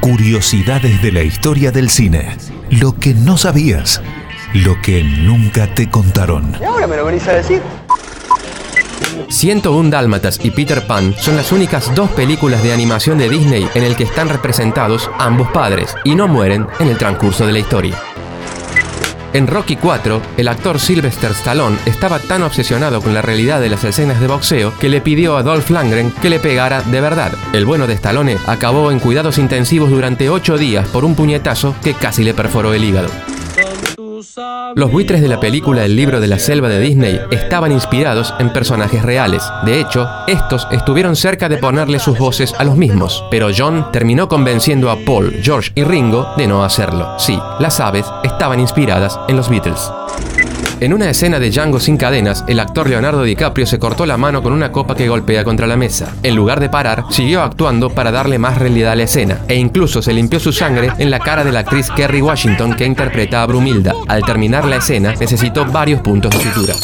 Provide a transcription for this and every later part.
Curiosidades de la historia del cine. Lo que no sabías. Lo que nunca te contaron. ¿Y ahora me lo venís a decir? 101 Dálmatas y Peter Pan son las únicas dos películas de animación de Disney en el que están representados ambos padres y no mueren en el transcurso de la historia. En Rocky 4, el actor Sylvester Stallone estaba tan obsesionado con la realidad de las escenas de boxeo que le pidió a Dolph Lundgren que le pegara de verdad. El bueno de Stallone acabó en cuidados intensivos durante 8 días por un puñetazo que casi le perforó el hígado. Los buitres de la película El libro de la selva de Disney estaban inspirados en personajes reales. De hecho, estos estuvieron cerca de ponerle sus voces a los mismos, pero John terminó convenciendo a Paul, George y Ringo de no hacerlo. Sí, las aves estaban inspiradas en los Beatles. En una escena de Django sin cadenas, el actor Leonardo DiCaprio se cortó la mano con una copa que golpea contra la mesa. En lugar de parar, siguió actuando para darle más realidad a la escena, e incluso se limpió su sangre en la cara de la actriz Kerry Washington que interpreta a Brumilda. Al terminar la escena, necesitó varios puntos de sutura.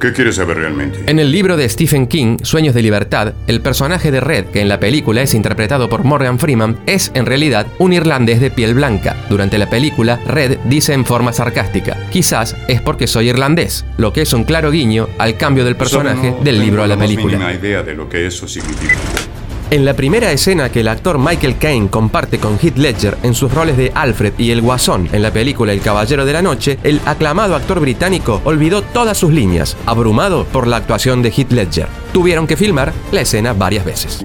¿Qué quieres saber realmente? En el libro de Stephen King, Sueños de Libertad, el personaje de Red, que en la película es interpretado por Morgan Freeman, es en realidad un irlandés de piel blanca. Durante la película, Red dice en forma sarcástica, quizás es porque soy irlandés, lo que es un claro guiño al cambio del personaje no del libro a la película. mínima idea de lo que eso significa. En la primera escena que el actor Michael Caine comparte con Heath Ledger en sus roles de Alfred y el Guasón en la película El Caballero de la Noche, el aclamado actor británico olvidó todas sus líneas, abrumado por la actuación de Heath Ledger. Tuvieron que filmar la escena varias veces.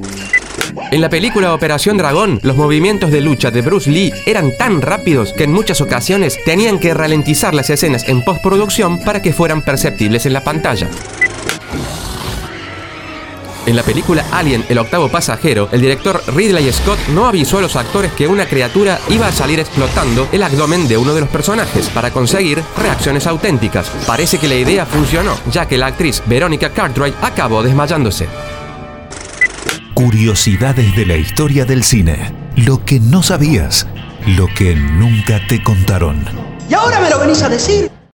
En la película Operación Dragón, los movimientos de lucha de Bruce Lee eran tan rápidos que en muchas ocasiones tenían que ralentizar las escenas en postproducción para que fueran perceptibles en la pantalla. En la película Alien, el octavo pasajero, el director Ridley Scott no avisó a los actores que una criatura iba a salir explotando el abdomen de uno de los personajes para conseguir reacciones auténticas. Parece que la idea funcionó, ya que la actriz Veronica Cartwright acabó desmayándose. Curiosidades de la historia del cine. Lo que no sabías. Lo que nunca te contaron. ¿Y ahora me lo venís a decir?